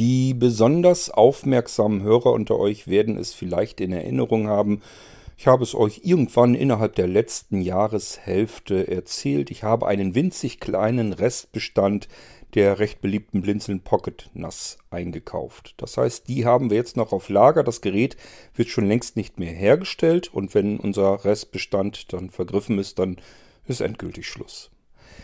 Die besonders aufmerksamen Hörer unter euch werden es vielleicht in Erinnerung haben. Ich habe es euch irgendwann innerhalb der letzten Jahreshälfte erzählt. Ich habe einen winzig kleinen Restbestand der recht beliebten Blinzeln Pocket NAS eingekauft. Das heißt, die haben wir jetzt noch auf Lager. Das Gerät wird schon längst nicht mehr hergestellt und wenn unser Restbestand dann vergriffen ist, dann ist endgültig Schluss.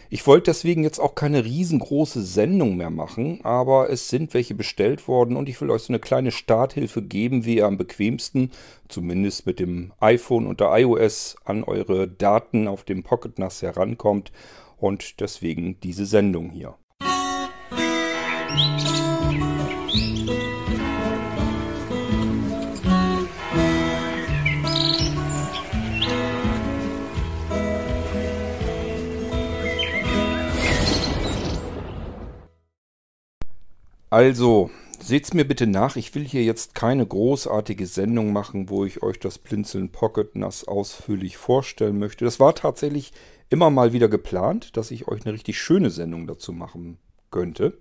Ich wollte deswegen jetzt auch keine riesengroße Sendung mehr machen, aber es sind welche bestellt worden und ich will euch so eine kleine Starthilfe geben, wie ihr am bequemsten, zumindest mit dem iPhone und der iOS, an eure Daten auf dem Pocket NAS herankommt und deswegen diese Sendung hier. Also, seht's mir bitte nach, ich will hier jetzt keine großartige Sendung machen, wo ich euch das Blinzeln Pocket NAS ausführlich vorstellen möchte. Das war tatsächlich immer mal wieder geplant, dass ich euch eine richtig schöne Sendung dazu machen könnte.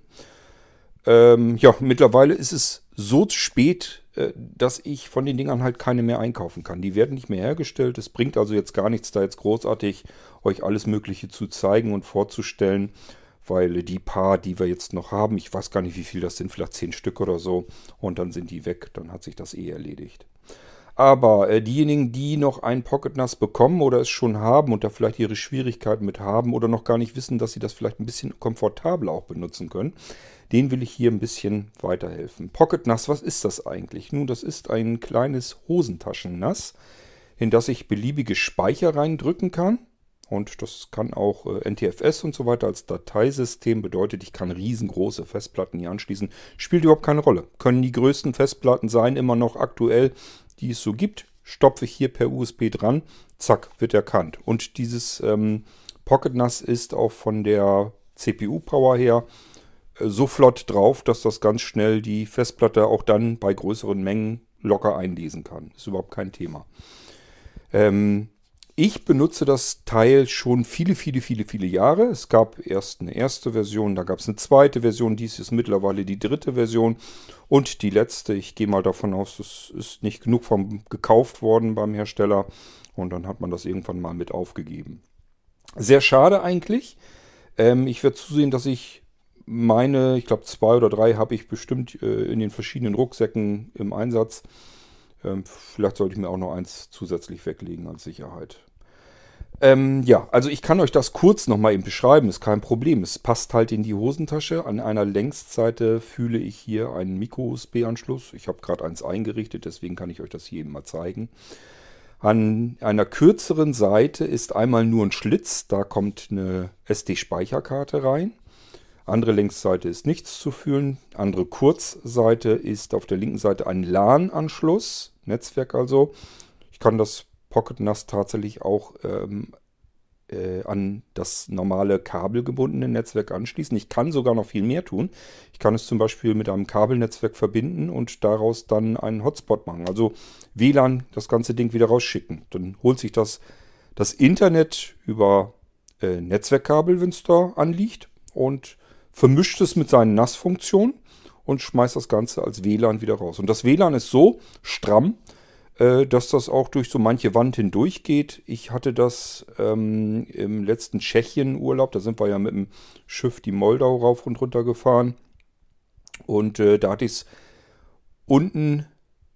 Ähm, ja, mittlerweile ist es so spät, äh, dass ich von den Dingern halt keine mehr einkaufen kann. Die werden nicht mehr hergestellt. Es bringt also jetzt gar nichts, da jetzt großartig euch alles Mögliche zu zeigen und vorzustellen, weil die paar, die wir jetzt noch haben, ich weiß gar nicht, wie viel das sind, vielleicht zehn Stück oder so, und dann sind die weg, dann hat sich das eh erledigt. Aber äh, diejenigen, die noch ein Pocket NAS bekommen oder es schon haben und da vielleicht ihre Schwierigkeiten mit haben oder noch gar nicht wissen, dass sie das vielleicht ein bisschen komfortabler auch benutzen können, den will ich hier ein bisschen weiterhelfen. Pocket NAS, was ist das eigentlich? Nun, das ist ein kleines Hosentaschen-NAS, in das ich beliebige Speicher reindrücken kann. Und das kann auch äh, NTFS und so weiter als Dateisystem. Bedeutet, ich kann riesengroße Festplatten hier anschließen. Spielt überhaupt keine Rolle. Können die größten Festplatten sein, immer noch aktuell, die es so gibt. Stopfe ich hier per USB dran. Zack, wird erkannt. Und dieses ähm, Pocket NAS ist auch von der CPU-Power her äh, so flott drauf, dass das ganz schnell die Festplatte auch dann bei größeren Mengen locker einlesen kann. Ist überhaupt kein Thema. Ähm, ich benutze das Teil schon viele, viele, viele, viele Jahre. Es gab erst eine erste Version, da gab es eine zweite Version, dies ist mittlerweile die dritte Version und die letzte. Ich gehe mal davon aus, das ist nicht genug vom gekauft worden beim Hersteller und dann hat man das irgendwann mal mit aufgegeben. Sehr schade eigentlich. Ähm, ich werde zusehen, dass ich meine, ich glaube zwei oder drei habe ich bestimmt äh, in den verschiedenen Rucksäcken im Einsatz. Ähm, vielleicht sollte ich mir auch noch eins zusätzlich weglegen als Sicherheit. Ähm, ja, also ich kann euch das kurz nochmal eben beschreiben, ist kein Problem. Es passt halt in die Hosentasche. An einer Längsseite fühle ich hier einen Micro-USB-Anschluss. Ich habe gerade eins eingerichtet, deswegen kann ich euch das hier eben mal zeigen. An einer kürzeren Seite ist einmal nur ein Schlitz, da kommt eine SD-Speicherkarte rein. Andere Längsseite ist nichts zu fühlen. Andere Kurzseite ist auf der linken Seite ein LAN-Anschluss, Netzwerk also. Ich kann das Pocket NAS tatsächlich auch ähm, äh, an das normale kabelgebundene Netzwerk anschließen. Ich kann sogar noch viel mehr tun. Ich kann es zum Beispiel mit einem Kabelnetzwerk verbinden und daraus dann einen Hotspot machen. Also WLAN das ganze Ding wieder rausschicken. Dann holt sich das, das Internet über äh, Netzwerkkabel, wenn es da anliegt und vermischt es mit seinen NAS-Funktionen und schmeißt das Ganze als WLAN wieder raus. Und das WLAN ist so stramm, äh, dass das auch durch so manche Wand hindurch geht. Ich hatte das ähm, im letzten Tschechien-Urlaub, da sind wir ja mit dem Schiff die Moldau rauf und runter gefahren. Und äh, da hatte ich es unten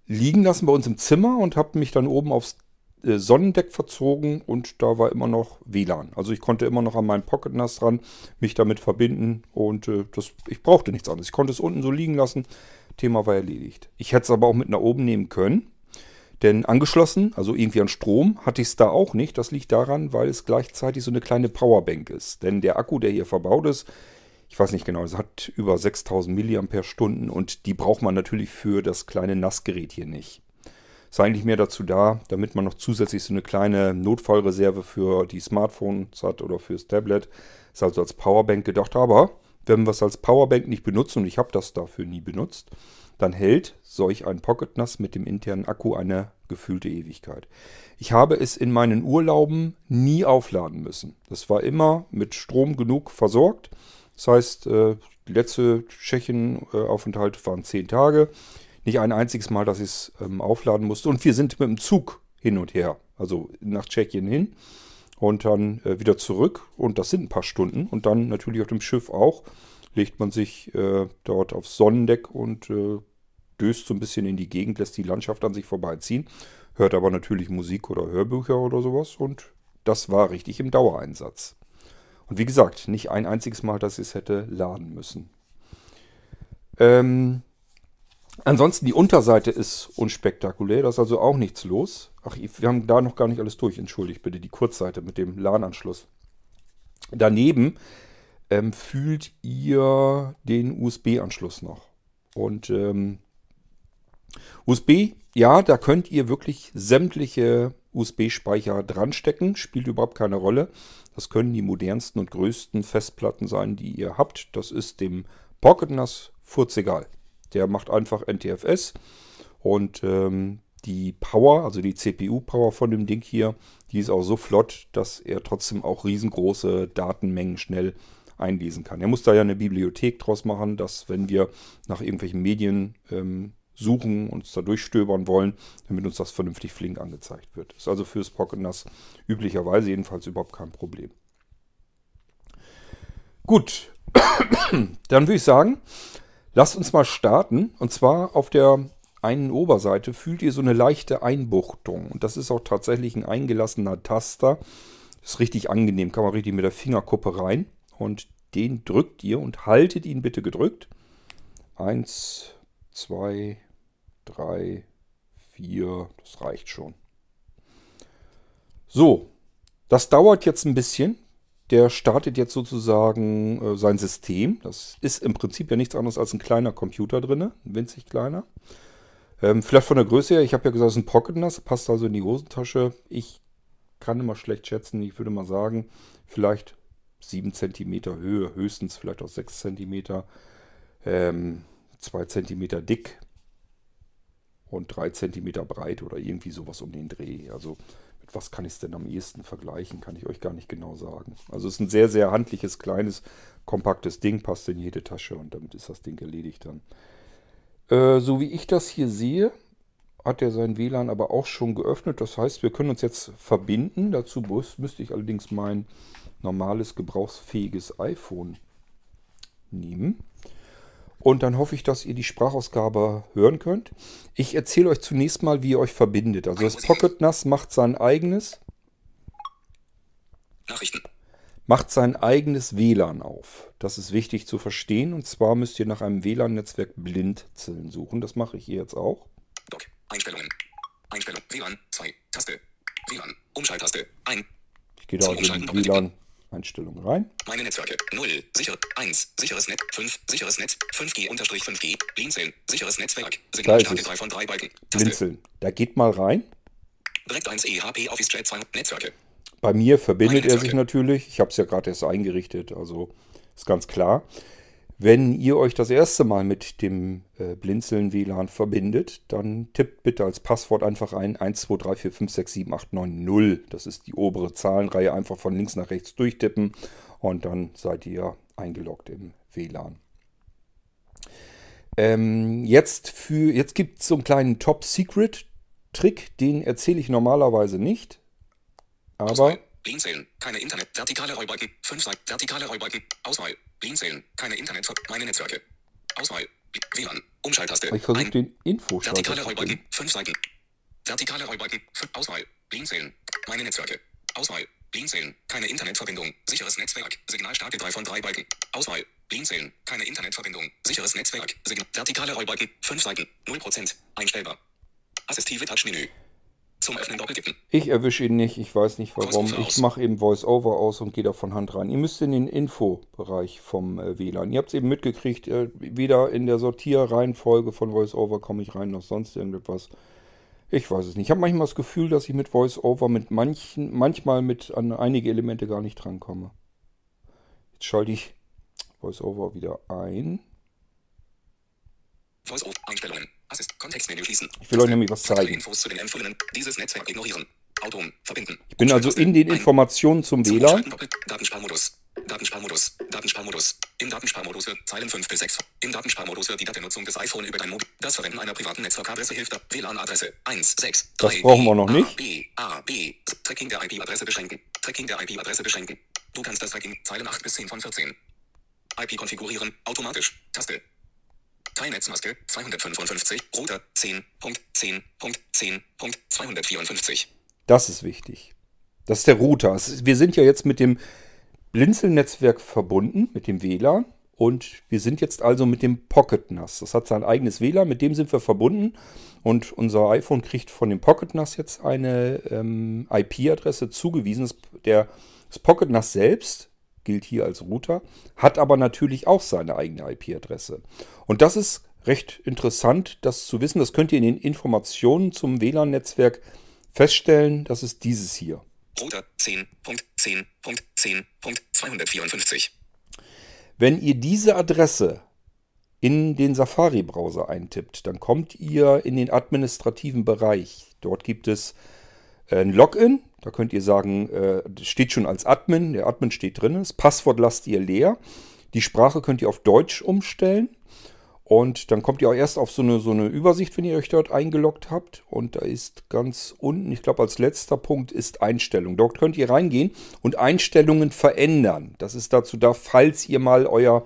liegen lassen bei uns im Zimmer und habe mich dann oben aufs Sonnendeck verzogen und da war immer noch WLAN. Also ich konnte immer noch an meinen Pocket NAS dran, mich damit verbinden und äh, das, ich brauchte nichts anderes. Ich konnte es unten so liegen lassen, Thema war erledigt. Ich hätte es aber auch mit nach oben nehmen können, denn angeschlossen, also irgendwie an Strom, hatte ich es da auch nicht. Das liegt daran, weil es gleichzeitig so eine kleine Powerbank ist. Denn der Akku, der hier verbaut ist, ich weiß nicht genau, es hat über 6000 mAh und die braucht man natürlich für das kleine NAS-Gerät hier nicht. Ist eigentlich mehr dazu da, damit man noch zusätzlich so eine kleine Notfallreserve für die Smartphones hat oder fürs Tablet. Ist also als Powerbank gedacht, aber wenn wir es als Powerbank nicht benutzen, und ich habe das dafür nie benutzt, dann hält solch ein Pocket NAS mit dem internen Akku eine gefühlte Ewigkeit. Ich habe es in meinen Urlauben nie aufladen müssen. Das war immer mit Strom genug versorgt. Das heißt, äh, die letzte Tschechien-Aufenthalt waren zehn Tage. Nicht ein einziges Mal, dass ich es ähm, aufladen musste. Und wir sind mit dem Zug hin und her. Also nach Tschechien hin und dann äh, wieder zurück. Und das sind ein paar Stunden. Und dann natürlich auf dem Schiff auch. Legt man sich äh, dort aufs Sonnendeck und äh, döst so ein bisschen in die Gegend, lässt die Landschaft an sich vorbeiziehen. Hört aber natürlich Musik oder Hörbücher oder sowas. Und das war richtig im Dauereinsatz. Und wie gesagt, nicht ein einziges Mal, dass ich es hätte laden müssen. Ähm, ansonsten die Unterseite ist unspektakulär, da ist also auch nichts los. Ach, wir haben da noch gar nicht alles durch, entschuldigt bitte, die Kurzseite mit dem LAN-Anschluss. Daneben ähm, fühlt ihr den USB-Anschluss noch. Und ähm, USB, ja, da könnt ihr wirklich sämtliche USB-Speicher dran stecken, spielt überhaupt keine Rolle. Das können die modernsten und größten Festplatten sein, die ihr habt. Das ist dem Pocket NAS furzegal. Der macht einfach NTFS und ähm, die Power, also die CPU-Power von dem Ding hier, die ist auch so flott, dass er trotzdem auch riesengroße Datenmengen schnell einlesen kann. Er muss da ja eine Bibliothek draus machen, dass wenn wir nach irgendwelchen Medien ähm, suchen, uns da durchstöbern wollen, damit uns das vernünftig flink angezeigt wird. Ist also fürs Pocket NAS üblicherweise jedenfalls überhaupt kein Problem. Gut, dann würde ich sagen, lasst uns mal starten. Und zwar auf der einen Oberseite fühlt ihr so eine leichte Einbuchtung. Und das ist auch tatsächlich ein eingelassener Taster. Ist richtig angenehm, kann man richtig mit der Fingerkuppe rein. Und den drückt ihr und haltet ihn bitte gedrückt. Eins, zwei, drei, vier, das reicht schon. So, das dauert jetzt ein bisschen. Der startet jetzt sozusagen äh, sein System. Das ist im Prinzip ja nichts anderes als ein kleiner Computer drin, winzig kleiner. Ähm, vielleicht von der Größe her, ich habe ja gesagt, es ist ein Pocket NAS, passt also in die Hosentasche. Ich kann immer schlecht schätzen, ich würde mal sagen, vielleicht 7 cm Höhe, höchstens vielleicht auch 6 cm, ähm, 2 cm dick und 3 cm breit oder irgendwie sowas um den Dreh. Also mit was kann ich es denn am ehesten vergleichen, kann ich euch gar nicht genau sagen. Also es ist ein sehr, sehr handliches, kleines, kompaktes Ding, passt in jede Tasche und damit ist das Ding erledigt dann. Äh, so wie ich das hier sehe, hat er sein WLAN aber auch schon geöffnet. Das heißt, wir können uns jetzt verbinden. Dazu müsste ich allerdings mein normales, gebrauchsfähiges iPhone nehmen. Und dann hoffe ich, dass ihr die Sprachausgabe hören könnt. Ich erzähle euch zunächst mal, wie ihr euch verbindet. Also das Pocket NAS macht sein eigenes. Nachrichten. Macht sein eigenes WLAN auf. Das ist wichtig zu verstehen. Und zwar müsst ihr nach einem WLAN-Netzwerk Blindzellen suchen. Das mache ich hier jetzt auch. Doc. Einstellungen. Einstellung. WLAN 2. Taste. WLAN. Umschalttaste. Ein. Ich gehe da in die WLAN. Einstellungen rein. Meine Netzwerke 0, sicher, 1, sicheres Netz, 5, sicheres Netz, 5G unterstrich 5G, Blinzeln, sicheres Netzwerk, Signalstärke 3 von 3 Balken. Blinzeln. Da geht mal rein. Direkt 1 EHP Office Chat 2 Netzwerke. Bei mir verbindet er sich natürlich. Ich habe es ja gerade erst eingerichtet, also ist ganz klar. Wenn ihr euch das erste Mal mit dem äh, Blinzeln WLAN verbindet, dann tippt bitte als Passwort einfach ein 12345678990. Das ist die obere Zahlenreihe. Einfach von links nach rechts durchtippen und dann seid ihr eingeloggt im WLAN. Ähm, jetzt jetzt gibt es so einen kleinen Top-Secret-Trick, den erzähle ich normalerweise nicht. Aber. Blinzeln, keine Internet, vertikale Rollbalken, 5 Seiten, vertikale Rollbalken, Auswahl, Blinzeln. Keine Internet. Meine Netzwerke. Auswahl. WLAN. Umschalttaste. Ich versuche den info Vertikale Rollbalken. Fünf Seiten. Vertikale Rollbalken. Auswahl. Blinzeln. Meine Netzwerke. Auswahl. Blinzeln. Keine Internetverbindung. Sicheres Netzwerk. Signalstärke 3 von 3 Balken. Auswahl. Blinzeln. Keine Internetverbindung. Sicheres Netzwerk. Signal Vertikale Rollbalken. 5 Seiten. 0%. Einstellbar. Assistive Touchmenü. Zum Öffnen doppeltippen. Ich erwische ihn nicht, ich weiß nicht warum. Ich mache eben VoiceOver aus und gehe da von Hand rein. Ihr müsst in den Infobereich vom äh, WLAN. Ihr habt es eben mitgekriegt, äh, weder in der Sortierreihenfolge von VoiceOver komme ich rein noch sonst irgendetwas. Ich weiß es nicht. Ich habe manchmal das Gefühl, dass ich mit VoiceOver mit manchen, manchmal mit an einige Elemente gar nicht drankomme. Jetzt schalte ich VoiceOver wieder ein. VoiceOver-Einstellungen. Assist Kontextmenü schließen. Ich will euch nämlich was zeigen. Infos zu den empfohlenen. Dieses Netzwerk ignorieren. Autom verbinden. Ich bin also in den Informationen zum WLAN. Datensparmodus. Datensparmodus. Datensparmodus. Im Datensparmodus Zeilen 5 bis 6. Im Datensparmodus wird die Datennutzung des iPhone über dein Mobil. Das Verwenden einer privaten Netzwerkadresse hilft. WLAN-Adresse 1 6 Das brauchen wir noch A, nicht. B A B Tracking der IP-Adresse beschränken. Tracking der IP-Adresse beschränken. Du kannst das Tracking Zeilen 8 bis 10 von 14. IP konfigurieren. Automatisch. Taste. Teilnetzmaske 255. Router 10.10.10.254. Das ist wichtig. Das ist der Router. Wir sind ja jetzt mit dem Blinzeln-Netzwerk verbunden, mit dem WLAN. Und wir sind jetzt also mit dem Pocket NAS. Das hat sein eigenes WLAN, mit dem sind wir verbunden. Und unser iPhone kriegt von dem Pocket NAS jetzt eine ähm, IP-Adresse zugewiesen. Das, der, das Pocket NAS selbst gilt hier als Router, hat aber natürlich auch seine eigene IP-Adresse. Und das ist recht interessant, das zu wissen. Das könnt ihr in den Informationen zum WLAN-Netzwerk feststellen. Das ist dieses hier. Router 10.10.10.254. Wenn ihr diese Adresse in den Safari-Browser eintippt, dann kommt ihr in den administrativen Bereich. Dort gibt es äh, ein Login. Da könnt ihr sagen, äh, steht schon als Admin. Der Admin steht drin. Das Passwort lasst ihr leer. Die Sprache könnt ihr auf Deutsch umstellen. Und dann kommt ihr auch erst auf so eine, so eine Übersicht, wenn ihr euch dort eingeloggt habt. Und da ist ganz unten, ich glaube als letzter Punkt ist Einstellung. Dort könnt ihr reingehen und Einstellungen verändern. Das ist dazu da, falls ihr mal euer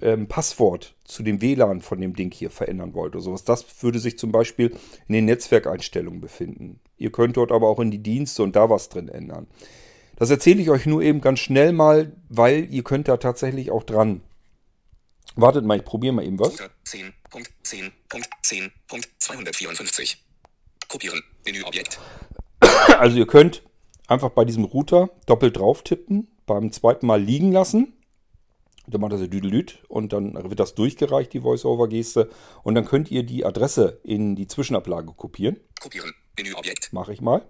ähm, Passwort zu dem WLAN von dem Ding hier verändern wollt oder sowas. Das würde sich zum Beispiel in den Netzwerkeinstellungen befinden. Ihr könnt dort aber auch in die Dienste und da was drin ändern. Das erzähle ich euch nur eben ganz schnell mal, weil ihr könnt da tatsächlich auch dran. Wartet mal, ich probiere mal eben was. Router 10.10.10.254. Kopieren. Menüobjekt. Also ihr könnt einfach bei diesem Router doppelt drauf tippen, beim zweiten Mal liegen lassen. Dann macht er so Düdelüt und dann wird das durchgereicht, die Voice-Over-Geste. Und dann könnt ihr die Adresse in die Zwischenablage kopieren. Kopieren. Menüobjekt. Mache ich mal.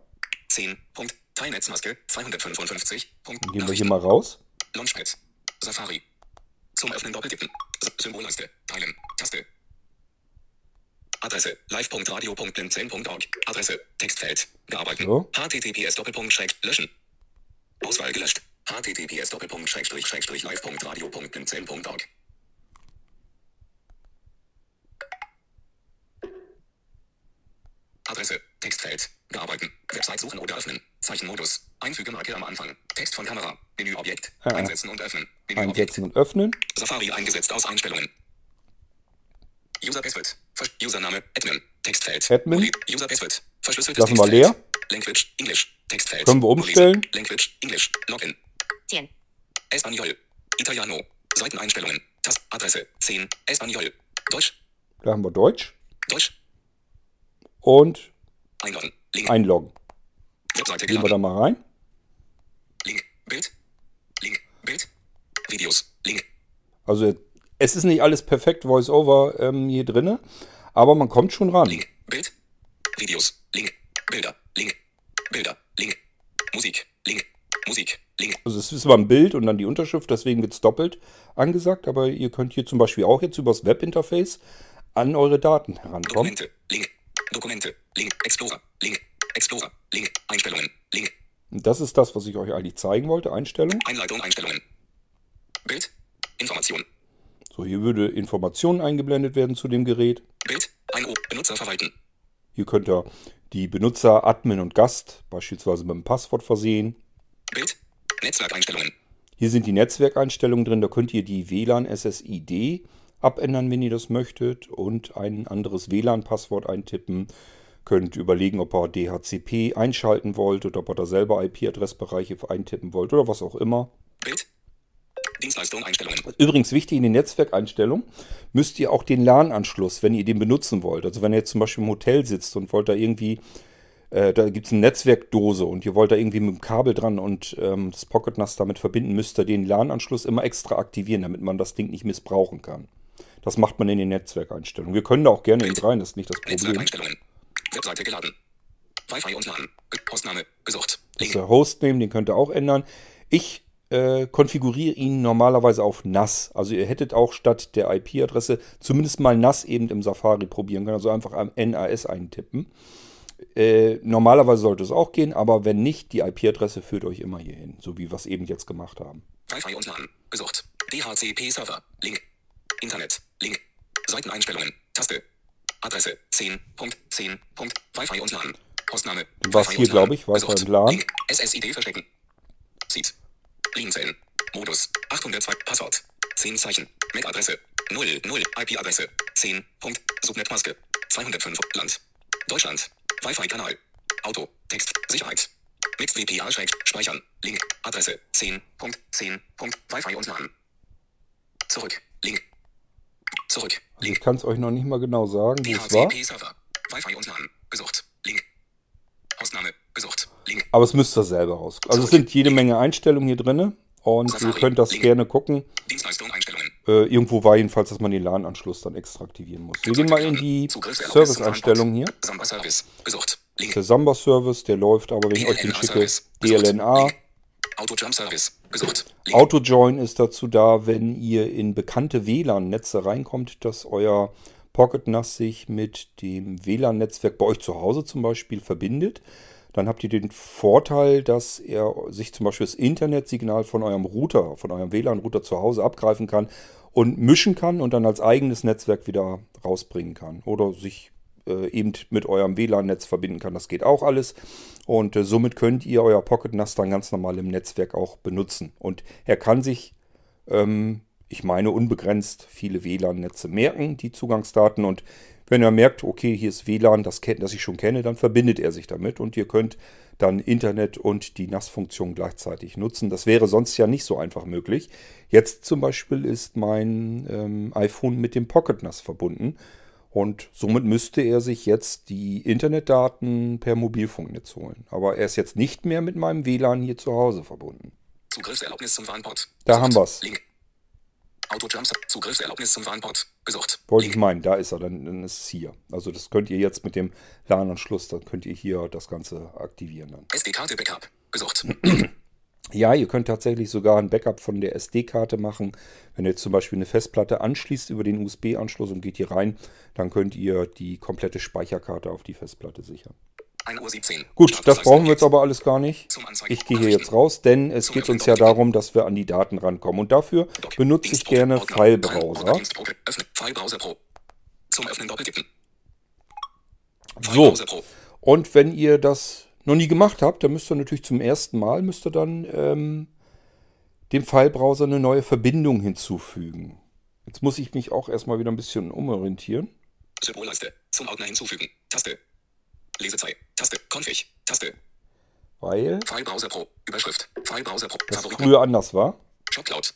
10. Punkt. Teilnetzmaske 255. Punkt. Dann gehen wir hier mal raus. Launchpad. Safari. Zum Öffnen doppeltippen. Symbolleiste. Teilen. Taste. Adresse. live.radio.blinzeln.org. Adresse. Textfeld. Bearbeiten. So. https Doppelpunkt Schräg. Löschen. Auswahl gelöscht. https Doppelpunkt Schrägstrich Schrägstrich live.radio.blinzeln.org. Adresse. Textfeld. Bearbeiten. Website suchen oder öffnen. Zeichenmodus. Einfügen Marke am Anfang. Text von Kamera. Menüobjekt. Ah. Einsetzen und öffnen. Menüobjekt. Einsetzen und öffnen. Safari eingesetzt aus Einstellungen. User Password. Versch Username. Admin. Textfeld. Admin. User Password. Verschlüsseltes Lassen wir Textfeld. leer. Language. Englisch. Textfeld. Können wir umstellen. Language. Englisch. Login. 10. Espanol. Italiano. Seiteneinstellungen. Tast. Adresse. 10. Espanol. Deutsch. Da haben wir Deutsch. Deutsch. Und Einloggen. Link. einloggen. Webseite Gehen wir geladen. da mal rein. Link. Bild. Link. Bild. Videos. Link. Also es ist nicht alles perfekt Voice-Over ähm, hier drinne, aber man kommt schon ran. Link. Bild. Videos. Link. Bilder. Link. Bilder. Link. Musik. Link. Musik. Link. Also es ist zwar ein Bild und dann die Unterschrift, deswegen wird es doppelt angesagt, aber ihr könnt hier zum Beispiel auch jetzt übers Webinterface an eure Daten herankommen. Dokumente. Link. Dokumente. Link. Explorer. Link. Explorer. Link. Einstellungen. Link. Das ist das, was ich euch eigentlich zeigen wollte, Einstellung. Einleitung. Einstellungen. Bild. Information. So, hier würde Informationen eingeblendet werden zu dem Gerät. Bild. 1 O. Benutzer verwalten. Hier könnt ihr die Benutzer, Admin und Gast beispielsweise mit einem Passwort versehen. Bild. Netzwerkeinstellungen. Hier sind die Netzwerkeinstellungen drin, da könnt ihr die WLAN SSID abändern, wenn ihr das möchtet und ein anderes WLAN-Passwort eintippen. Könnt überlegen, ob ihr DHCP einschalten wollt oder ob ihr da selber IP-Adressbereiche eintippen wollt oder was auch immer. Bild. Dienstleistung. Einstellungen. Übrigens wichtig in den Netzwerkeinstellungen müsst ihr auch den LAN-Anschluss, wenn ihr den benutzen wollt. Also wenn ihr jetzt zum Beispiel im Hotel sitzt und wollt da irgendwie, äh, da gibt es eine Netzwerkdose und ihr wollt da irgendwie mit dem Kabel dran und ähm, das Pocket NAS damit verbinden, müsst ihr den LAN-Anschluss immer extra aktivieren, damit man das Ding nicht missbrauchen kann. Das macht man in den Netzwerkeinstellungen. Wir können da auch gerne mit rein, das ist nicht das Problem. Netzwerkeinstellungen. Webseite geladen. Wi-Fi und LAN. Postname. Gesucht. Das ist Link. der Hostname, den könnt ihr auch ändern. Ich äh, konfiguriere ihn normalerweise auf NAS. Also ihr hättet auch statt der IP-Adresse zumindest mal NAS eben im Safari probieren können. Also einfach am NAS eintippen. Äh, normalerweise sollte es auch gehen, aber wenn nicht, die IP-Adresse führt euch immer hier hin, so wie wir es eben jetzt gemacht haben. Wi-Fi und LAN. Gesucht. DHCP-Server. Link. Internet. Link. Seiteneinstellungen. Taste. Adresse 10.10. Wi-Fi und LAN. Postname. Was hier, glaube ich, Wi-Fi und LAN. Link. SSID verstecken. Seed. Linzellen. Modus. 802. Passwort. 10 Zeichen. MAC-Adresse. 0, 0. IP-Adresse. 10. Punkt. Subnetmaske. 205. Land. Deutschland. Wi-Fi-Kanal. Auto. Text. Sicherheit. Mixed VPA schräg. Speichern. Link. Adresse. 10. Punkt. 10. Punkt. Wi-Fi und LAN. Zurück. Link. Zurück. Also ich kann es euch noch nicht mal genau sagen, wo es war. DHCP-Server. Wi-Fi und LAN. Gesucht. Link. Postname. Gesucht. Link. Aber es müsst ihr selber raus. Also es sind jede Menge Einstellungen hier drin. Und ihr Safari. könnt das Link. gerne gucken. Dienstleistung Einstellungen. Äh, irgendwo war jedenfalls, dass man den LAN-Anschluss dann extra aktivieren muss. Wir gehen mal in die Service-Einstellungen hier. Samba Service. Gesucht. Link. Der Samba-Service, der läuft aber, wenn ich euch den schicke. DLNA. Link. Auto Jump Service. Gesucht. Link. AutoJoin ist dazu da, wenn ihr in bekannte WLAN-Netze reinkommt, dass euer Pocket NAS sich mit dem WLAN-Netzwerk bei euch zu Hause zum Beispiel verbindet. Dann habt ihr den Vorteil, dass er sich zum Beispiel das Internetsignal von eurem Router, von eurem WLAN-Router zu Hause abgreifen kann und mischen kann und dann als eigenes Netzwerk wieder rausbringen kann. Oder sich äh, eben mit eurem WLAN-Netz verbinden kann. Das geht auch alles. Und äh, somit könnt ihr euer Pocket NAS dann ganz normal im Netzwerk auch benutzen. Und er kann sich, ähm, ich meine, unbegrenzt viele WLAN-Netze merken, die Zugangsdaten. Und wenn er merkt, okay, hier ist WLAN, das, das ich schon kenne, dann verbindet er sich damit und ihr könnt dann Internet und die NAS-Funktion gleichzeitig nutzen. Das wäre sonst ja nicht so einfach möglich. Jetzt zum Beispiel ist mein ähm, iPhone mit dem Pocket NAS verbunden. Und somit müsste er sich jetzt die Internetdaten per Mobilfunknetz holen. Aber er ist jetzt nicht mehr mit meinem WLAN hier zu Hause verbunden. Zugriffserlaubnis zum Warnport. Da haben wir's. Link. Auto Jump Zugriffserlaubnis zum Warnport. Gesucht. Wollte ich meinen, da ist er, dann, dann ist es hier. Also das könnt ihr jetzt mit dem LAN-Anschluss, dann könnt ihr hier das Ganze aktivieren dann. SD-Karte Backup. Gesucht. Ja, ihr könnt tatsächlich sogar ein Backup von der SD-Karte machen. Wenn ihr zum Beispiel eine Festplatte anschließt über den USB-Anschluss und geht hier rein, dann könnt ihr die komplette Speicherkarte auf die Festplatte sichern. 1 Uhr 17. Gut, das brauchen wir jetzt aber alles gar nicht. Ich gehe hier jetzt raus, denn es geht uns ja darum, dass wir an die Daten rankommen. Und dafür benutze ich gerne. Filebrowser. So, und wenn ihr das noch nie gemacht habt, dann müsst ihr natürlich zum ersten Mal, müsst ihr dann ähm, dem Filebrowser eine neue Verbindung hinzufügen. Jetzt muss ich mich auch erstmal wieder ein bisschen umorientieren. Symbolleiste. Zum Ordner hinzufügen. Taste. Lesezeit. Taste. Config. Taste. Weil Filebrowser Pro. Überschrift. Filebrowser Pro. das Favoriten. früher anders war. Shopcloud.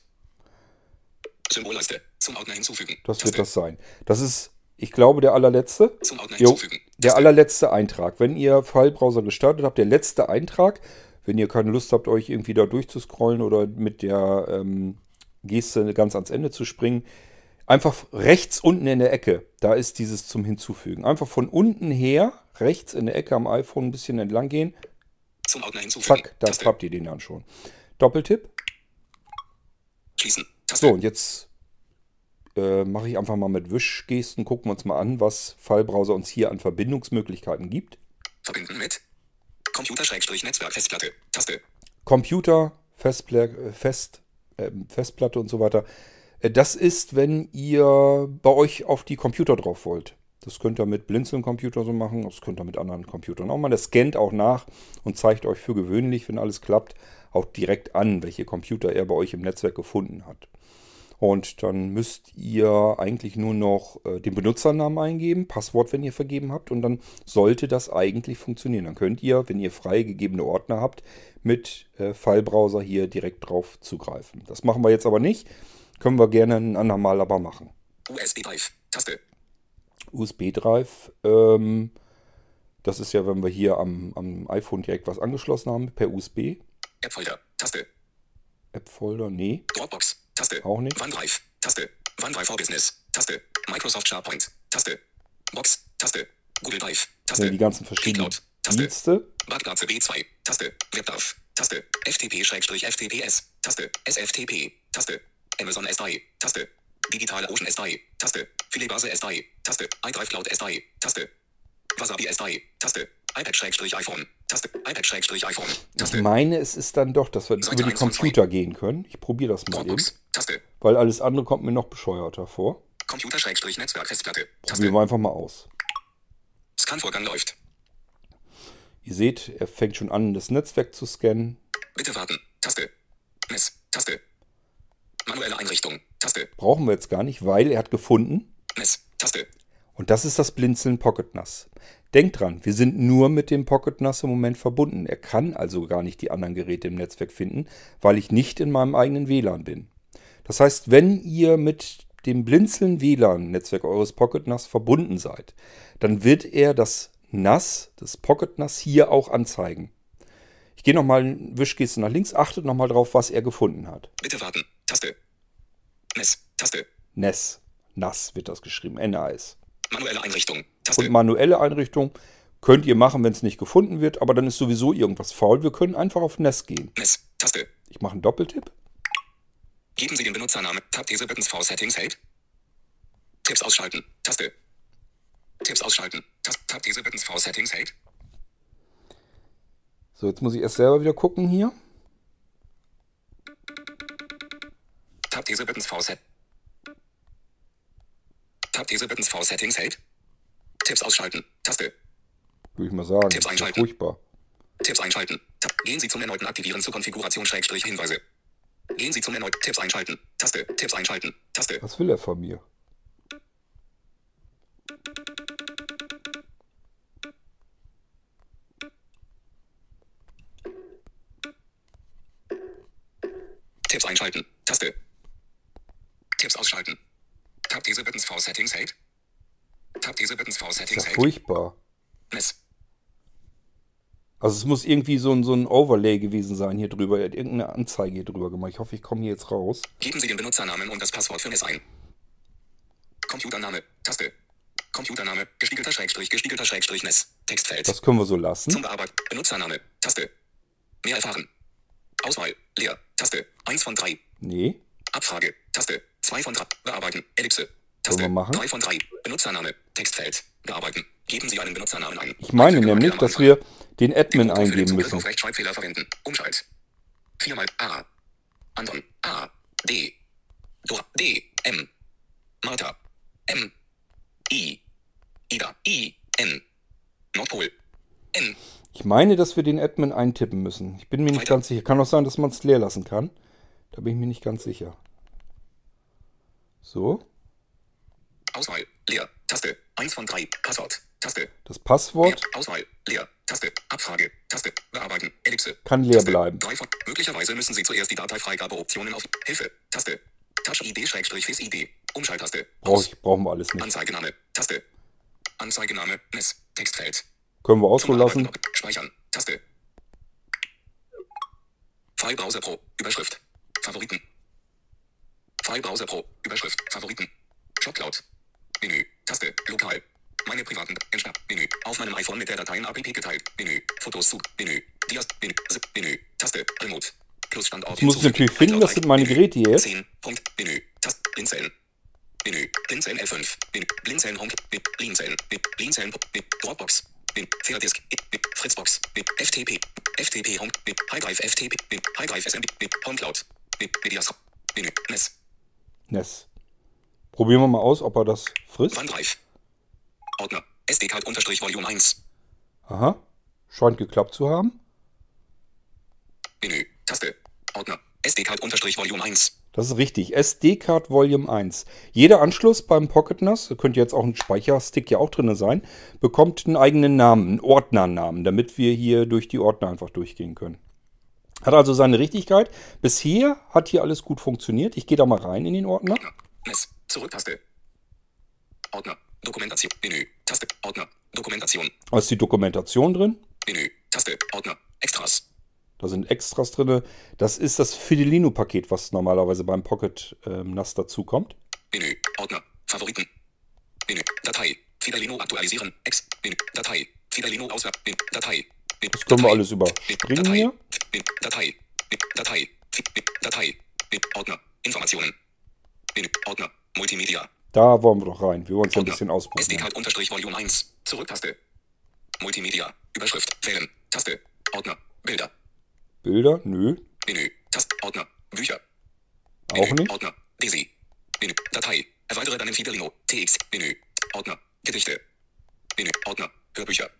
Symbolleiste. Zum Ordner hinzufügen. Das Taste. wird das sein. Das ist, ich glaube, der allerletzte. Zum Ordner Jo, hinzufügen. der allerletzte Eintrag. Wenn ihr Filebrowser gestartet habt, der letzte Eintrag, wenn ihr keine Lust habt, euch irgendwie da durchzuscrollen oder mit der ähm, Geste ganz ans Ende zu springen, einfach rechts unten in der Ecke, da ist dieses zum Hinzufügen. Einfach von unten her, rechts in der Ecke am iPhone ein bisschen entlang gehen. Zum Ordner hinzufügen. Zack, da Taste. habt ihr den dann schon. Doppeltipp. Schließen. Taste. So, und jetzt äh, mache ich einfach mal mit Wischgesten, gucken wir uns mal an, was Filebrowser uns hier an Verbindungsmöglichkeiten gibt. Verbinden mit. Computer-Netzwerk Festplatte. Taste. Computer, Festpla äh, Fest, ähm, Festplatte und so weiter. Äh, Das ist, wenn ihr bei euch auf die Computer drauf wollt. Das könnt ihr mit Blinzeln-Computer so machen, das könnt ihr mit anderen Computern auch mal. Das scannt auch nach und zeigt euch für gewöhnlich, wenn alles klappt, auch direkt an, welche Computer er bei euch im Netzwerk gefunden hat. Und dann müsst ihr eigentlich nur noch äh, den Benutzernamen eingeben, Passwort, wenn ihr vergeben habt, und dann sollte das eigentlich funktionieren. Dann könnt ihr, wenn ihr freigegebene Ordner habt, mit äh, Filebrowser hier direkt drauf zugreifen. Das machen wir jetzt aber nicht. Können wir gerne ein andermal aber machen. USB Drive. Taste. USB-Drive, ähm, das ist ja, wenn wir hier am, am iPhone direkt was angeschlossen haben, per USB. App-Folder. Taste. App-Folder, nee, Dropbox. Taste. auch nicht. OneDrive. Taste. OneDrive for Business. Taste. Microsoft SharePoint. Taste. Box. Taste. Google Drive. Taste. Nee, die ganzen verschiedenen Cloud. Taste. Dienste. Badplatz B2. Taste. WebDAV. Taste. FTP-FTPS. Taste. SFTP. Taste. Amazon S3. Taste. Digitale Ocean S3. Taste. Filibase S3. Taste. iDrive Cloud S3. Taste. Wasabi S3. Taste. iPad-iPhone. Taste. iPad-iPhone. Ich Taste. meine, es ist dann doch, dass wir Seite über die. Computer gehen können. Ich probiere das mal eben, Dropbox. Taste. weil alles andere kommt mir noch bescheuerter vor. Computer-Netzwerk Festplatte. Taste. Probieren wir einfach mal aus. Scanvorgang läuft. Ihr seht, er fängt schon an, das Netzwerk zu scannen. Bitte warten. Taste. Mess. Taste. Manuelle Einrichtung. Taste. Brauchen wir jetzt gar nicht, weil er hat gefunden. Mess. Taste. Und das ist das Blinzeln Pocket NAS. Denkt dran, wir sind nur mit dem Pocket NAS im Moment verbunden. Er kann also gar nicht die anderen Geräte im Netzwerk finden, weil ich nicht in meinem eigenen WLAN bin. Das heißt, wenn ihr mit dem Blinzeln WLAN-Netzwerk eures Pocket NAS verbunden seid, dann wird er das NAS, das Pocket NAS hier auch anzeigen. Ich gehe nochmal eine Wischgeste nach links, achtet nochmal drauf, was er gefunden hat. Bitte warten. Taste. Mess. Taste. NAS. NAS wird das geschrieben, NAS. Manuelle Einrichtung. Taste. Und manuelle Einrichtung könnt ihr machen, wenn es nicht gefunden wird, aber dann ist sowieso irgendwas faul. Wir können einfach auf NES gehen. Mess. Taste. Ich mache einen Doppeltipp. Geben Sie den Benutzernamen. Tab diese Buttons V Settings Help. Tipps ausschalten. Taste. Tipps ausschalten. Tab diese Buttons V Settings Help. So, jetzt muss ich erst selber wieder gucken hier. Tab diese Buttons V Set. Tab diese Buttons V Settings Help. Tipps ausschalten. Taste. Würde ich mal sagen. Tipps einschalten. furchtbar. Tipps einschalten. Tab. Gehen Sie zum erneuten Aktivieren zur Konfiguration Schrägstrich Hinweise. Gehen Sie zum erneuten Tipps einschalten. Taste. Tipps einschalten. Taste. Was will er von mir? Tipps einschalten. Taste. Tipps ausschalten. Tab diese Buttons V Settings Help. Tab diese Buttons V Das ist ja Settings furchtbar. Mess. Also es muss irgendwie so ein, so ein Overlay gewesen sein hier drüber. Er hat irgendeine Anzeige hier drüber gemacht. Ich hoffe, ich komme hier jetzt raus. Geben Sie den Benutzernamen und das Passwort für NES ein. Computername. Taste. Computername. Gespiegelter Schrägstrich. Gespiegelter Schrägstrich NES. Textfeld. Das können wir so lassen. Zum Bearbeiten. Benutzername. Taste. Mehr erfahren. Auswahl. Leer. Taste. 1 von 3. Nee. Abfrage. Taste. 2 von 3. Bearbeiten. Ellipse. Taste. wir machen? 3 von 3. Benutzername. Textfeld. Bearbeiten. Geben Sie einen Benutzernamen ein. Ich meine nämlich, dass wir den Admin eingeben müssen. auf Rechtschreibfehler verwenden. Umschalt. Viermal A. Anton. A. D. Dora. D. M. Martha. M. I. Ida. I. N. Nordpol. N. Ich meine, dass wir den Admin eintippen müssen. Ich bin mir nicht Weiter. ganz sicher. Kann auch sein, dass man es leer lassen kann. Da bin ich mir nicht ganz sicher. So. Auswahl. Leer. Taste. 1 von 3. Passwort. Taste. Das Passwort Mehr. Auswahl. Leer. Taste. Abfrage. Taste. Bearbeiten. Ellipse. kann leer Taste. bleiben. Drei von. Möglicherweise müssen Sie zuerst die Dateifreigabeoptionen auf Hilfe. Taste. Touch-ID Schrägstrich Face-ID. Umschalttaste. Brauch ich, brauchen wir alles nicht. Anzeigename. Taste. Anzeigename. NES. Textfeld. Können wir auch so Zum lassen. Speichern. Taste. File Browser Pro. Überschrift. Favoriten. File Browser Pro. Überschrift. Favoriten. Jobcloud. Menü. Taste. Lokal. Meine privaten. Entsperrt. Menü. Auf meinem iPhone mit der Dateien APP geteilt. Menü. Fotos zu. Menü. Dias. Menü. Zip. Menü. Taste. Remote. Plus Standort. Das muss ich natürlich finden, das sind meine Geräte hier jetzt. 10. Punkt. Menü. Taste. Blinzeln. Menü. Blinzeln L5. Menü. Blinzeln Home. Menü. Blinzeln. Menü. Blinzeln. Menü. Dropbox. Menü. Fairdisk. Menü. Fritzbox. Menü. FTP. FTP Home. Menü. Highdrive FTP. Menü. Highdrive SMB. Menü. HomeCloud. Menü. Medias. Menü. NES. NES. Probieren wir mal aus, ob er das frisst. OneDrive. Ordner. SD-Card unterstrich Volume 1. Aha. Scheint geklappt zu haben. Menü. Taste. Ordner. SD-Card unterstrich Volume 1. Das ist richtig. SD-Card Volume 1. Jeder Anschluss beim Pocket NAS, da könnte jetzt auch ein Speicherstick ja auch drin sein, bekommt einen eigenen Namen, einen Ordnernamen, damit wir hier durch die Ordner einfach durchgehen können. Hat also seine Richtigkeit. Bisher hat hier alles gut funktioniert. Ich gehe da mal rein in den Ordner. Ordner. NES. Zurücktaste. Ordner. Dokumentation. Menü. Taste. Ordner. Dokumentation. Da ist die Dokumentation drin. Menü. Taste. Ordner. Extras. Da sind Extras drin. Das ist das Fidelino-Paket, was normalerweise beim Pocket ähm, NAS dazukommt. Menü. Ordner. Favoriten. Menü. Datei. Fidelino aktualisieren. Ex. Menü. Datei. Fidelino Auswahl. Datei. Das können wir alles überspringen Datei. hier. Datei. Datei. Datei. Ordner. Informationen. Ordner. Multimedia. Da wollen wir doch rein. Wir wollen es ein bisschen ausprobieren. SD-Card unterstrich Volume 1. Zurücktaste. Multimedia. Überschrift. Wählen. Taste. Ordner. Bilder. Bilder? Nö. Menü. Taste. Ordner. Bücher. Auch Menü. nicht. Ordner. Desi. Menü. Datei. Erweitere deinen Fidelino. TX. Menü. Ordner. Gedichte. Menü. Ordner. Hörbücher.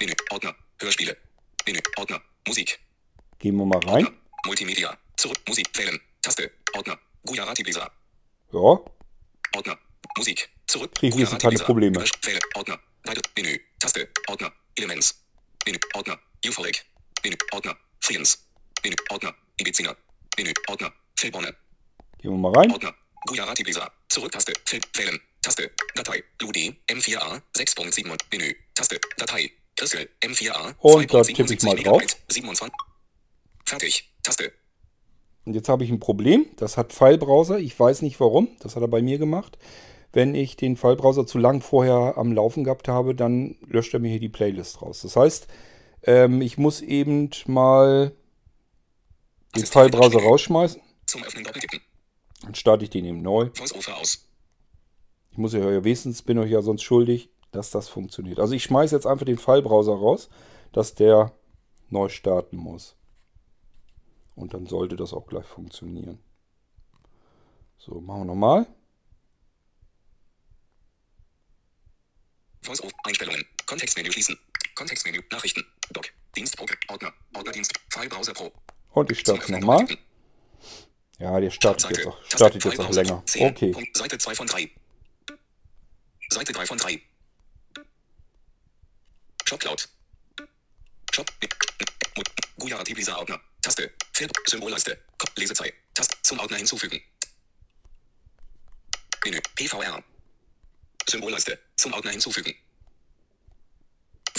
Menü. Ordner. Hörspiele. Menü. Ordner. Musik. Gehen wir mal rein. Ordner. Multimedia. Zurück. Musik. Wählen. Taste. Ordner. Gujarati Blisa. Ja. Ordner. Musik. Zurück. Krieg ich jetzt Gujarati keine. Probleme. Lösch- Wähle. Ordner. Weiter. Menü. Taste. Ordner. Elements. Menü. Ordner. Euphoric. Menü. Ordner. Friends. Menü. Ordner. Ibiziner. Menü. Ordner. Filbonne. Gehen wir mal rein. Ordner. Gujarati Blisa. Zurück-Taste. Film. Wählen. Taste. Datei. Ludi. M4A. 6.7. und Menü. Taste. Datei. Christel. M4A. Und da 2.77 tippe ich mal Megabyte, 27. Fertig. Taste. Und jetzt habe ich ein Problem. Das hat Filebrowser. Ich weiß nicht warum. Das hat er bei mir gemacht. Wenn ich den Filebrowser zu lang vorher am Laufen gehabt habe, dann löscht er mir hier die Playlist raus. Das heißt, ähm, ich muss eben mal den Filebrowser rausschmeißen. Zum Öffnen doppeltippen. Dann starte ich den eben neu. Voice-Over aus. Ich muss ja wenigstens, bin euch ja sonst schuldig, dass das funktioniert. Also ich schmeiße jetzt einfach den Filebrowser raus, dass der neu starten muss. Und dann sollte das auch gleich funktionieren. So, machen wir nochmal. Voice-Over. Einstellungen. Kontextmenü schließen. Kontextmenü. Nachrichten. Doc. Dienstprogramm. Ordner. Ordnerdienst. Filebrowser Pro. Und ich starte nochmal. Ja, der startet jetzt Seite. auch, Taste. startet jetzt auch länger. 10. Okay. Seite 2 von 3. Seite 3 von 3. Shopcloud. Shop. Gujarati Blisa Ordner. Taste. Film. Symbolleiste. Lesezeit. Taste. Zum Ordner hinzufügen. Menü. PVR. Symbolleiste. Zum Ordner hinzufügen.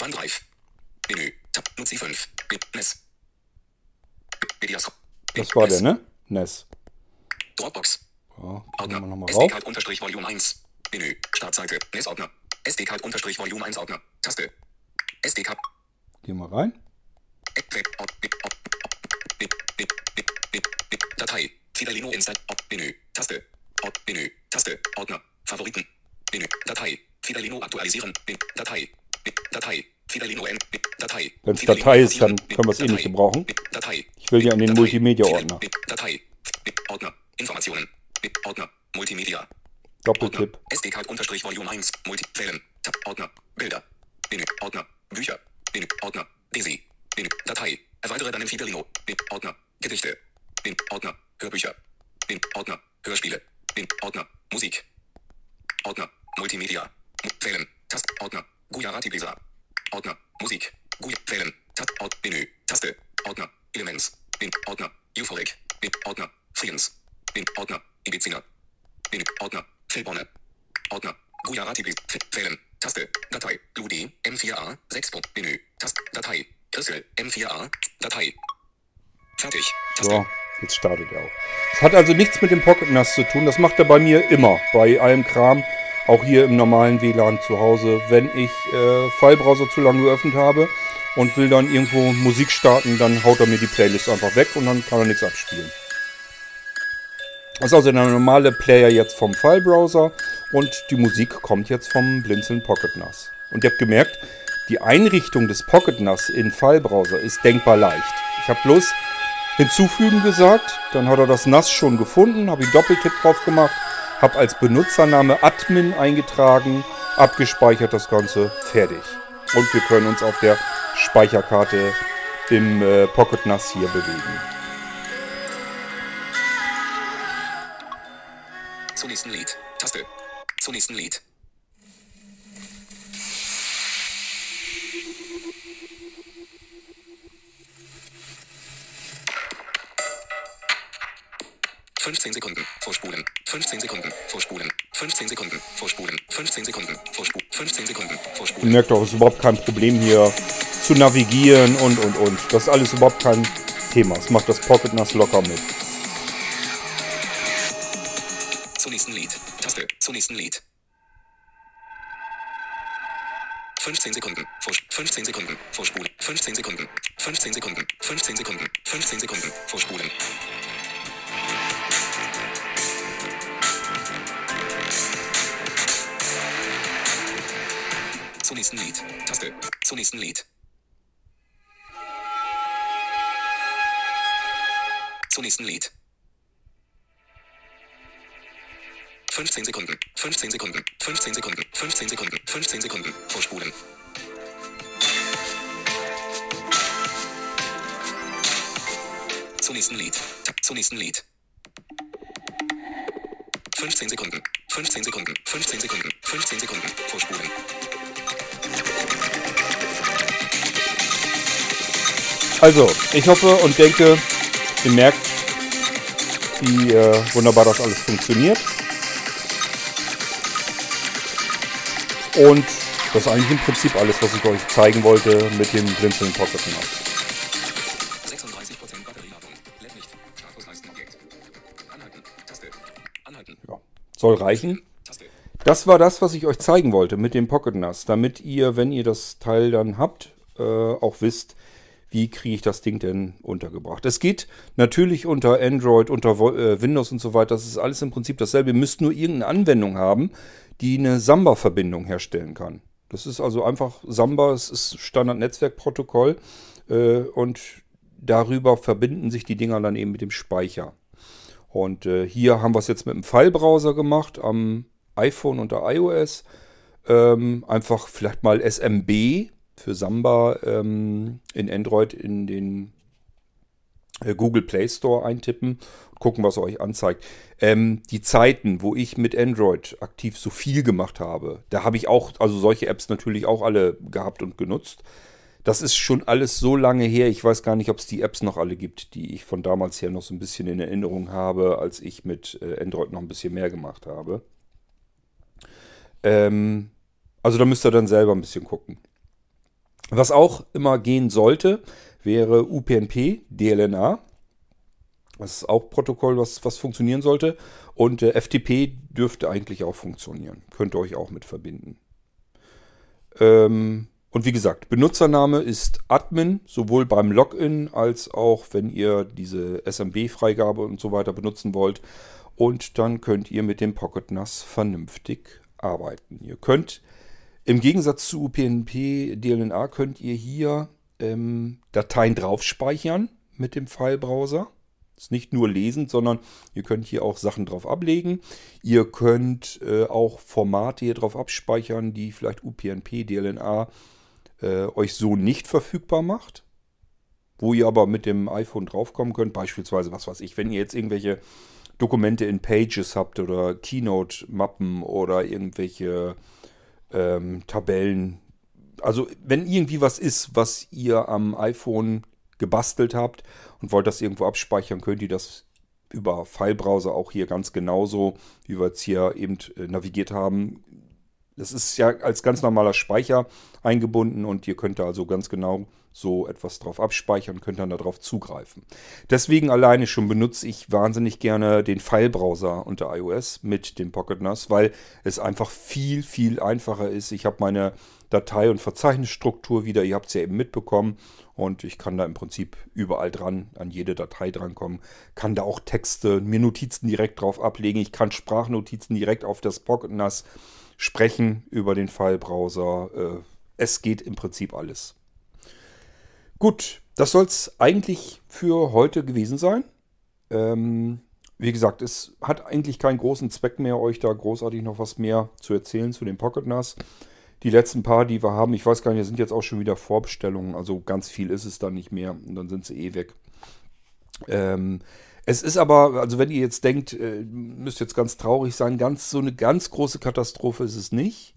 OneDrive. Menü. Tab. Nutzi 5. NES. Mediascope. Das war der, ne? NES. Dropbox. Ja, Ordner. wir nochmal rauf. SD-Card unterstrich Volume 1. Menü. Startseite. NES-Ordner. SD-Card unterstrich Volume 1 Ordner. Taste. SD-Card. Gehen wir rein. Datei. Fidelino Insta. Ord- Menü. Taste. Menü. Taste. Ordner. Favoriten. Menü. Datei. Fidelino aktualisieren. Datei. Datei. Fidelino N. Datei. Wenn's Fidelino Datei ist, dann können wir's eh nicht gebrauchen. Datei. Ich will ja in den. Multimedia-Ordner. Datei. Ordner. Informationen. Ordner. Multimedia. Doppeltipp. Ordner. SD-Card unterstrich Volume 1. Multi. Wählen. Ordner. Bilder. Menü. Ordner. Bücher. Menü. Ordner. Desi. Menü. Datei. Erweitere deinen Fidelino. Ordner. Gedichte. Menü. Ordner. Hörbücher. Menü. Ordner. Hörspiele. Menü. Ordner. Musik. Ordner. Multimedia. Mu- Wählen. Tast. Ordner. Gujarati Blisa. Ordner. Musik. Guj. Wählen. Tab. Ord. Menü. Taste. Ordner. Elements. Menü. Ordner. Euphoric. Menü. Ordner. Friends. Menü. Ordner. Ibiziner. Menü. Ordner. Filbonne. Ordner. Gujarati Blisa. Wählen. Taste. Datei. Ludi. M4A. 6. Punkt. Menü. Taste. Datei. Christel. M4A. Datei. Fertig. Taste. So, jetzt startet er auch. Es hat also nichts mit dem Pocket NAS zu tun. Das macht er bei mir immer. Bei allem Kram. Auch hier im normalen WLAN zu Hause. Wenn ich äh, Filebrowser zu lange geöffnet habe und will dann irgendwo Musik starten, dann haut er mir die Playlist einfach weg und dann kann er nichts abspielen. Das ist also der normale Player jetzt vom Filebrowser und die Musik kommt jetzt vom Blinzeln Pocket NAS. Und ihr habt gemerkt, die Einrichtung des Pocket NAS in Filebrowser ist denkbar leicht. Ich habe bloß hinzufügen gesagt, dann hat er das NAS schon gefunden, habe ich Doppeltipp drauf gemacht, habe als Benutzername Admin eingetragen, abgespeichert das Ganze, fertig. Und wir können uns auf der Speicherkarte im äh, Pocket NAS hier bewegen. Nächsten Lied. Taste. Zum nächsten Lied. Fünfzehn Sekunden. Vorspulen. 15 Sekunden. Vorspulen. 15 Sekunden. Vorspulen. 15 Sekunden. Vorspulen. 15 Sekunden. Ihr Vorspulen. merkt auch, es ist überhaupt kein Problem hier zu navigieren und und und. Das ist alles überhaupt kein Thema. Es macht das Pocket NAS locker mit. Zum nächsten Lied. Taste. Zum nächsten Lied. 15 Sekunden. Vorsch 15 Sekunden. Vorspulen. 15 Sekunden. 15 Sekunden. 15 Sekunden. 15 Sekunden. Vorspulen. Zum nächsten Lied. Taste. Zum nächsten Lied. Zum nächsten Lied. 15 Sekunden, 15 Sekunden, 15 Sekunden, 15 Sekunden, 15 Sekunden. Vorspulen. Zum nächsten Lied. Zum nächsten Lied. 15 Sekunden, 15 Sekunden, 15 Sekunden, 15 Sekunden. Vorspulen. Also, ich hoffe und denke, ihr merkt, wie äh, wunderbar das alles funktioniert. Und das ist eigentlich im Prinzip alles, was ich euch zeigen wollte mit dem Blinzeln Pocket NAS. 36% Batterieladung. Lädt nicht. Statusleisten-Objekt. Anhalten. Taste. Anhalten. Ja, soll reichen. Das war das, was ich euch zeigen wollte mit dem Pocket NAS, damit ihr, wenn ihr das Teil dann habt, äh, auch wisst, wie kriege ich das Ding denn untergebracht. Es geht natürlich unter Android, unter äh, Windows und so weiter. Das ist alles im Prinzip dasselbe. Ihr müsst nur irgendeine Anwendung haben, die eine Samba-Verbindung herstellen kann. Das ist also einfach Samba, es ist Standard-Netzwerkprotokoll äh, und darüber verbinden sich die Dinger dann eben mit dem Speicher. Und äh, hier haben wir es jetzt mit dem File-Browser gemacht, am iPhone und der iOS. Ähm, einfach vielleicht mal SMB für Samba ähm, in Android in den Google Play Store eintippen und gucken, was er euch anzeigt. Ähm, die Zeiten, wo ich mit Android aktiv so viel gemacht habe, da habe ich auch, also solche Apps natürlich auch alle gehabt und genutzt. Das ist schon alles so lange her. Ich weiß gar nicht, ob es die Apps noch alle gibt, die ich von damals her noch so ein bisschen in Erinnerung habe, als ich mit äh, Android noch ein bisschen mehr gemacht habe. Ähm, also da müsst ihr dann selber ein bisschen gucken. Was auch immer gehen sollte, wäre UPnP, DLNA. Das ist auch Protokoll, was, was funktionieren sollte. Und äh, FTP dürfte eigentlich auch funktionieren. Könnt ihr euch auch mit verbinden. Ähm, und wie gesagt, Benutzername ist Admin, sowohl beim Login als auch wenn ihr diese SMB-Freigabe und so weiter benutzen wollt. Und dann könnt ihr mit dem Pocket NAS vernünftig arbeiten. Ihr könnt im Gegensatz zu UPnP DLNA könnt ihr hier ähm, Dateien drauf speichern mit dem File-Browser. Ist nicht nur lesend, sondern ihr könnt hier auch Sachen drauf ablegen. Ihr könnt äh, auch Formate hier drauf abspeichern, die vielleicht UPnP DLNA äh, euch so nicht verfügbar macht. Wo ihr aber mit dem iPhone draufkommen könnt. Beispielsweise, was weiß ich, wenn ihr jetzt irgendwelche Dokumente in Pages habt oder Keynote-Mappen oder irgendwelche ähm, Tabellen. Also wenn irgendwie was ist, was ihr am iPhone gebastelt habt und wollt das irgendwo abspeichern, könnt ihr das über File-Browser auch hier ganz genauso, wie wir jetzt hier eben äh, navigiert haben. Das ist ja als ganz normaler Speicher eingebunden und ihr könnt da also ganz genau so etwas drauf abspeichern, könnt dann darauf zugreifen. Deswegen alleine schon benutze ich wahnsinnig gerne den File-Browser unter iOS mit dem Pocket NAS, weil es einfach viel, viel einfacher ist. Ich habe meine Datei- und Verzeichnisstruktur wieder, ihr habt es ja eben mitbekommen und ich kann da im Prinzip überall dran, an jede Datei drankommen, kann da auch Texte, mir Notizen direkt drauf ablegen, ich kann Sprachnotizen direkt auf das Pocket NAS sprechen über den File-Browser. Äh, es geht im Prinzip alles. Gut, das soll es eigentlich für heute gewesen sein. Ähm, wie gesagt, es hat eigentlich keinen großen Zweck mehr, euch da großartig noch was mehr zu erzählen zu den Pocket NAS. Die letzten paar, die wir haben, ich weiß gar nicht, sind jetzt auch schon wieder Vorbestellungen. Also ganz viel ist es dann nicht mehr und dann sind sie eh weg. Ähm, es ist aber, also wenn ihr jetzt denkt, äh, müsst jetzt ganz traurig sein, ganz so eine ganz große Katastrophe ist es nicht.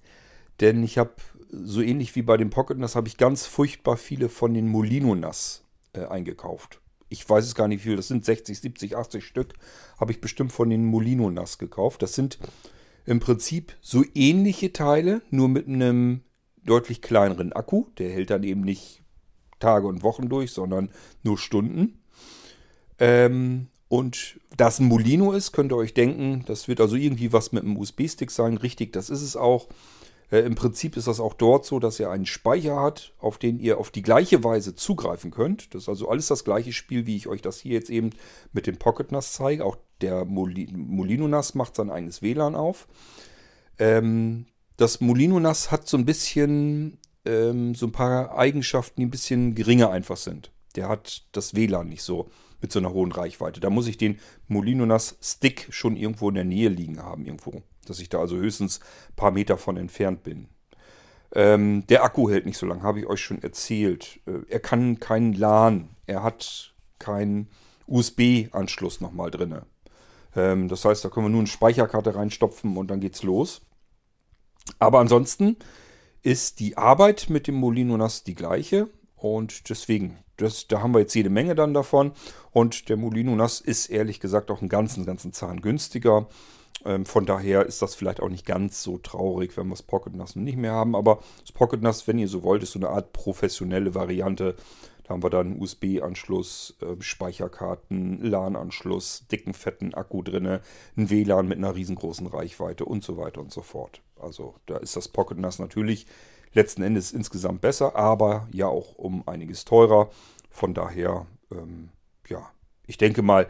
Denn ich habe so ähnlich wie bei dem Pocket NAS habe ich ganz furchtbar viele von den Molino NAS äh, eingekauft. Ich weiß es gar nicht wie viel, das sind 60, 70, 80 Stück, habe ich bestimmt von den Molino NAS gekauft. Das sind im Prinzip so ähnliche Teile, nur mit einem deutlich kleineren Akku. Der hält dann eben nicht Tage und Wochen durch, sondern nur Stunden. Ähm, und da es ein Molino ist, könnt ihr euch denken, das wird also irgendwie was mit einem USB-Stick sein. Richtig, das ist es auch. Äh, Im Prinzip ist das auch dort so, dass er einen Speicher hat, auf den ihr auf die gleiche Weise zugreifen könnt. Das ist also alles das gleiche Spiel, wie ich euch das hier jetzt eben mit dem Pocket NAS zeige. Auch der Moli Molino NAS macht sein eigenes WLAN auf. Ähm, das Molino NAS hat so ein bisschen ähm, so ein paar Eigenschaften, die ein bisschen geringer einfach sind. Der hat das WLAN nicht so mit so einer hohen Reichweite. Da muss ich den Molinonas Stick schon irgendwo in der Nähe liegen haben, irgendwo. Dass ich da also höchstens ein paar Meter von entfernt bin. Ähm, der Akku hält nicht so lange, habe ich euch schon erzählt. Äh, er kann keinen LAN, er hat keinen USB-Anschluss nochmal drin. Ähm, das heißt, da können wir nur eine Speicherkarte reinstopfen und dann geht's los. Aber ansonsten ist die Arbeit mit dem Molino NAS die gleiche und deswegen, das, da haben wir jetzt jede Menge dann davon und der Molino NAS ist ehrlich gesagt auch einen ganzen, ganzen Zahn günstiger. Ähm, von daher ist das vielleicht auch nicht ganz so traurig, wenn wir das Pocket NAS nicht mehr haben, aber das Pocket NAS, wenn ihr so wollt, ist so eine Art professionelle Variante da haben wir dann USB-Anschluss, äh, Speicherkarten, LAN-Anschluss, dicken, fetten Akku drin, ein WLAN mit einer riesengroßen Reichweite und so weiter und so fort. Also da ist das Pocket NAS natürlich letzten Endes insgesamt besser, aber ja auch um einiges teurer. Von daher, ähm, ja, ich denke mal,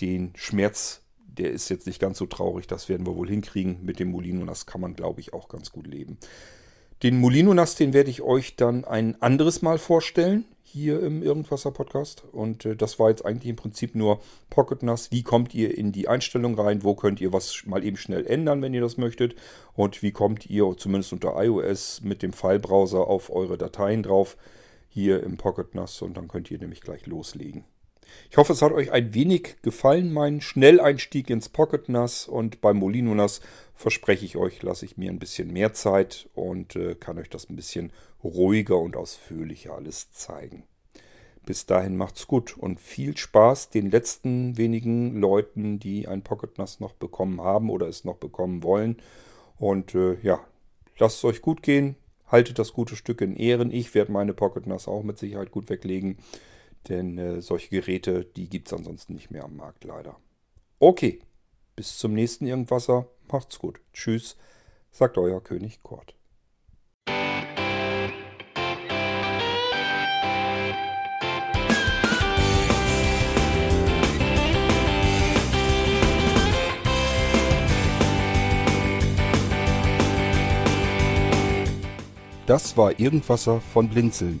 den Schmerz, der ist jetzt nicht ganz so traurig. Das werden wir wohl hinkriegen mit dem Molino. Das kann man, glaube ich, auch ganz gut leben. Den Molino NAS, den werde ich euch dann ein anderes Mal vorstellen hier im Irgendwasser Podcast. Und äh, das war jetzt eigentlich im Prinzip nur Pocket NAS. Wie kommt ihr in die Einstellung rein? Wo könnt ihr was mal eben schnell ändern, wenn ihr das möchtet? Und wie kommt ihr zumindest unter iOS mit dem File-Browser auf eure Dateien drauf? Hier im Pocket NAS. Und dann könnt ihr nämlich gleich loslegen. Ich hoffe, es hat euch ein wenig gefallen, mein Schnelleinstieg ins Pocket NAS. Und beim Molino NAS verspreche ich euch, lasse ich mir ein bisschen mehr Zeit und äh, kann euch das ein bisschen ruhiger und ausführlicher alles zeigen. Bis dahin macht's gut und viel Spaß den letzten wenigen Leuten, die ein Pocket NAS noch bekommen haben oder es noch bekommen wollen. Und äh, ja, lasst es euch gut gehen, haltet das gute Stück in Ehren. Ich werde meine Pocket NAS auch mit Sicherheit gut weglegen, denn äh, solche Geräte, die gibt es ansonsten nicht mehr am Markt leider. Okay, bis zum nächsten Irgendwasser. Macht's gut. Tschüss, sagt euer König Kurt. Das war Irgendwasser von Blinzeln.